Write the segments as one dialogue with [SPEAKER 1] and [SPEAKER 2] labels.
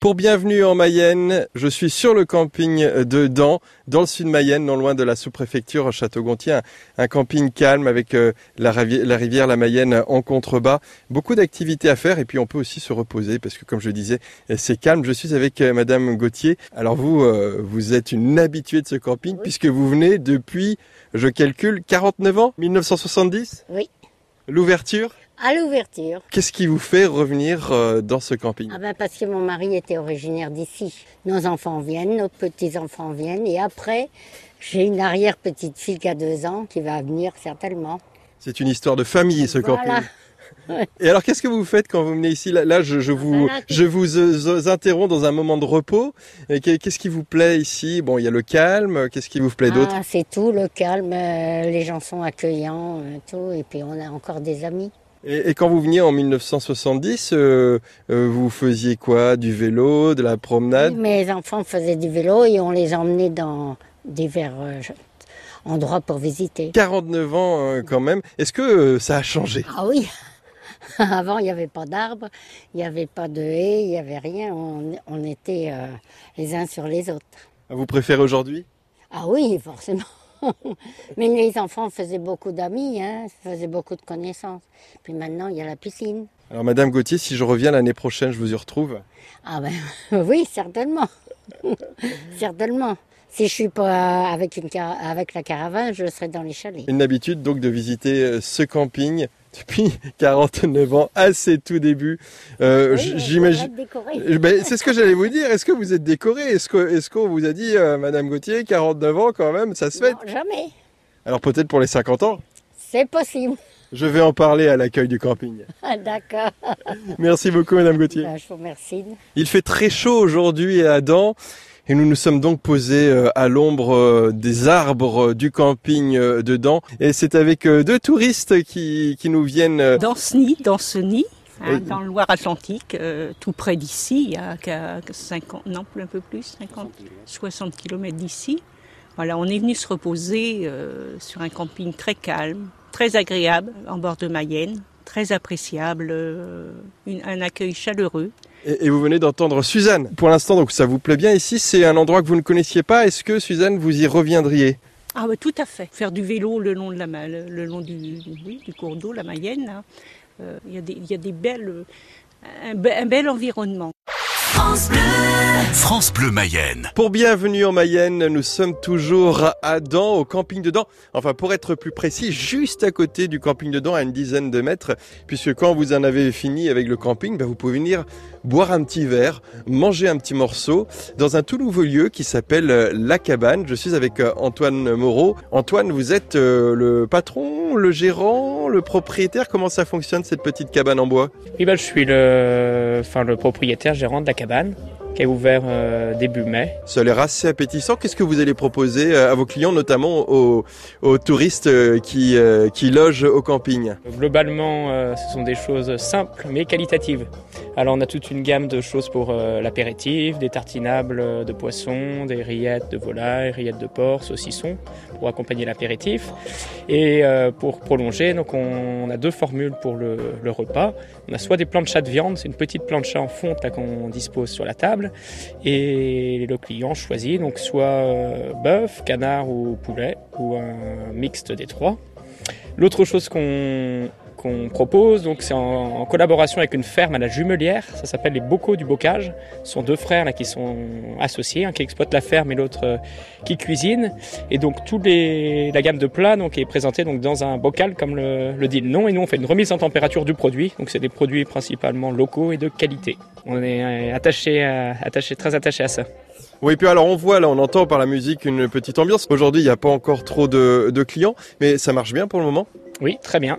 [SPEAKER 1] Pour Bienvenue en Mayenne, je suis sur le camping de Dan, dans le sud de Mayenne, non loin de la sous-préfecture Château-Gontier. Un, camping calme avec euh, la, rivière, la Mayenne en contrebas. Beaucoup d'activités à faire et puis on peut aussi se reposer parce que comme je disais, c'est calme. Je suis avec euh, Madame Gauthier. Alors vous, euh, vous êtes une habituée de ce camping puisque vous venez depuis, je calcule, 49 ans? 1970
[SPEAKER 2] Oui.
[SPEAKER 1] L'ouverture?
[SPEAKER 2] À l'ouverture.
[SPEAKER 1] Qu'est-ce qui vous fait revenir euh, dans ce camping?
[SPEAKER 2] Ah ben Parce que mon mari était originaire d'ici. Nos enfants viennent, nos petits-enfants viennent. Et après, j'ai une arrière-petite-fille qui a deux ans qui va venir certainement.
[SPEAKER 1] C'est une histoire de famille, ce camping. Et alors, qu'est-ce que vous faites quand vous venez ici? Là, je, ah vous, ben je vous euh, interromps dans un moment de repos. Qu'est-ce qui vous plaît ici? Bon, il y a le calme. Qu'est-ce qui vous plaît d'autre?
[SPEAKER 2] Ah, C'est tout, le calme. Euh, les gens sont accueillants, tout. Et puis, on a encore des amis.
[SPEAKER 1] Et, quand vous veniez en 1970, euh, euh, vous faisiez quoi? Du vélo, de la promenade?
[SPEAKER 2] Mes enfants faisaient du vélo et on les emmenait dans divers euh, endroits pour visiter.
[SPEAKER 1] 49 ans quand même. Est-ce que ça a changé?
[SPEAKER 2] Ah oui Avant, il n'y avait pas d'arbres, il n'y avait pas de haies, il n'y avait rien. On, était les uns sur les autres.
[SPEAKER 1] Vous préférez aujourd'hui?
[SPEAKER 2] Ah oui, forcément. Mais les enfants faisaient beaucoup d'amis, hein, faisaient beaucoup de connaissances. Puis maintenant, il y a la piscine.
[SPEAKER 1] Alors, Madame Gauthier, si je reviens l'année prochaine, je vous y retrouve?
[SPEAKER 2] Ah ben oui, certainement. certainement. Si je suis pas avec, une avec la caravane, je serai dans les chalets.
[SPEAKER 1] Une habitude donc de visiter euh, ce camping depuis 49 ans, à ses tout débuts.
[SPEAKER 2] Euh, J'imagine.
[SPEAKER 1] Euh, ben, c'est ce que j'allais vous dire. Est-ce que vous êtes décoré? Est-ce qu'on est qu'on vous a dit, euh, Madame Gauthier, 49 ans quand même, ça se fait
[SPEAKER 2] Jamais.
[SPEAKER 1] Alors peut-être pour les 50 ans
[SPEAKER 2] C'est possible.
[SPEAKER 1] Je vais en parler à l'accueil du camping.
[SPEAKER 2] Ah, d'accord.
[SPEAKER 1] Merci beaucoup, Madame Gauthier.
[SPEAKER 2] Ben, je vous remercie.
[SPEAKER 1] Il fait très chaud aujourd'hui à Adam. Et nous nous sommes donc posés euh, à l'ombre euh, des arbres euh, du camping dedans. Et c'est avec deux touristes qui, qui nous viennent...
[SPEAKER 3] Danceny, Danceny. Hein, dans le Loire-Atlantique, tout près d'ici, il y a 50, non, un peu plus, 50, 60 km d'ici. Voilà, on est venu se reposer sur un camping très calme, très agréable, en bord de Mayenne, très appréciable, un accueil chaleureux.
[SPEAKER 1] Et, vous venez d'entendre Suzanne. Pour l'instant, donc ça vous plaît bien ici. C'est un endroit que vous ne connaissiez pas. Est-ce que Suzanne, vous y reviendriez?
[SPEAKER 3] Ah bah, tout à fait. Faire du vélo le long de la le long du, du cours d'eau, la Mayenne. Euh, il y, a des belles, un, un bel environnement.
[SPEAKER 4] France Bleu. France Bleu Mayenne.
[SPEAKER 1] Pour Bienvenue en Mayenne, nous sommes toujours à Dan, au camping de Dan. Enfin, pour être plus précis, juste à côté du camping de Dan, à une dizaine de mètres, puisque quand vous en avez fini avec le camping, ben, vous pouvez venir boire un petit verre, manger un petit morceau dans un tout nouveau lieu qui s'appelle euh, La Cabane. Je suis avec euh, Antoine Moreau. Antoine, vous êtes euh, le patron, le gérant, le propriétaire. Comment ça fonctionne cette petite cabane en bois?
[SPEAKER 5] Oui, ben, je suis le, enfin, le propriétaire gérant de la cabane qui est ouvert euh, début mai.
[SPEAKER 1] Ça a l'air assez appétissant. Qu'est-ce que vous allez proposer euh, à vos clients, notamment aux, touristes euh, qui, qui logent au camping?
[SPEAKER 5] Globalement, ce sont des choses simples mais qualitatives. Alors on a toute une gamme de choses pour l'apéritif, des tartinables de poisson, des rillettes de volaille, rillettes de porc, saucissons pour accompagner l'apéritif. Et pour prolonger, donc on, a deux formules pour le, le repas. On a soit des planchas de viande, c'est une petite plancha en fonte qu'on dispose sur la table, et le client choisit donc soit euh, bœuf, canard ou poulet ou un mixte des trois. L'autre chose qu'on qu'on propose. Donc c'est en, collaboration avec une ferme à la Jumelière. Ça s'appelle les Bocaux du Bocage. Ce sont deux frères là qui sont associés, un qui exploite la ferme et l'autre euh, qui cuisine. Et donc toute la gamme de plats donc est présentée donc dans un bocal comme le, dit le nom. Et nous on fait une remise en température du produit. Donc c'est des produits principalement locaux et de qualité. On est euh, attaché, attaché très attaché à ça.
[SPEAKER 1] Oui, puis alors on voit là, on entend par la musique une petite ambiance. Aujourd'hui, il n'y a pas encore trop de, de clients, mais ça marche bien pour le moment?
[SPEAKER 5] Oui, très bien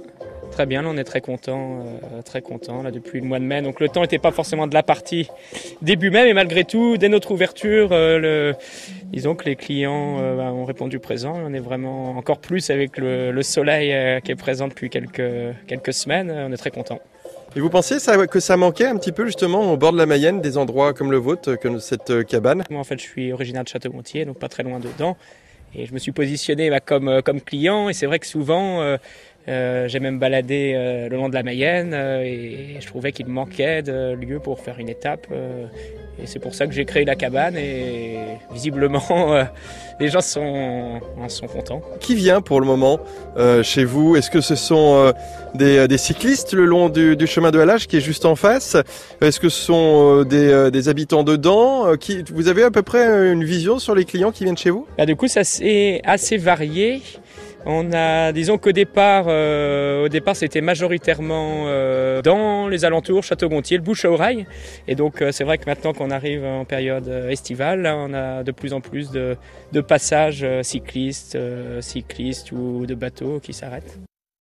[SPEAKER 5] très bien. Là, on est très content, euh, très content là depuis le mois de mai. Donc le temps n'était pas forcément de la partie début mai, mais malgré tout, dès notre ouverture, euh, le, disons que les clients euh, bah, ont répondu présent. On est vraiment encore plus avec le, soleil qui est présent depuis quelques quelques semaines. On est très content.
[SPEAKER 1] Et vous pensez ça, que ça manquait un petit peu justement au bord de la Mayenne, des endroits comme le vôtre, que cette cabane?
[SPEAKER 5] Moi en fait je suis originaire de Château-Gontier, donc pas très loin dedans. Et je me suis positionné bah, comme, comme client et c'est vrai que souvent Euh, j'ai même baladé euh, le long de la Mayenne euh, et je trouvais qu'il manquait de lieu pour faire une étape. euh, et c'est pour ça que j'ai créé la cabane et visiblement euh, les gens sont, en sont contents.
[SPEAKER 1] Qui vient pour le moment euh, chez vous? Est-ce que ce sont euh, des, des cyclistes le long du, du chemin de halage qui est juste en face? Est-ce que ce sont euh, des, euh, des habitants dedans Euh, qui, Vous avez à peu près euh, une vision sur les clients qui viennent chez vous?
[SPEAKER 5] Bah, du coup, ça c'est assez varié. On a, disons qu'au départ, euh, au départ, c'était majoritairement euh, dans les alentours, Château-Gontier, le bouche à oreille. Et donc, euh, c'est vrai que maintenant qu'on arrive en période estivale, on a de plus en plus de, de passages cyclistes, cyclistes ou de bateaux qui s'arrêtent.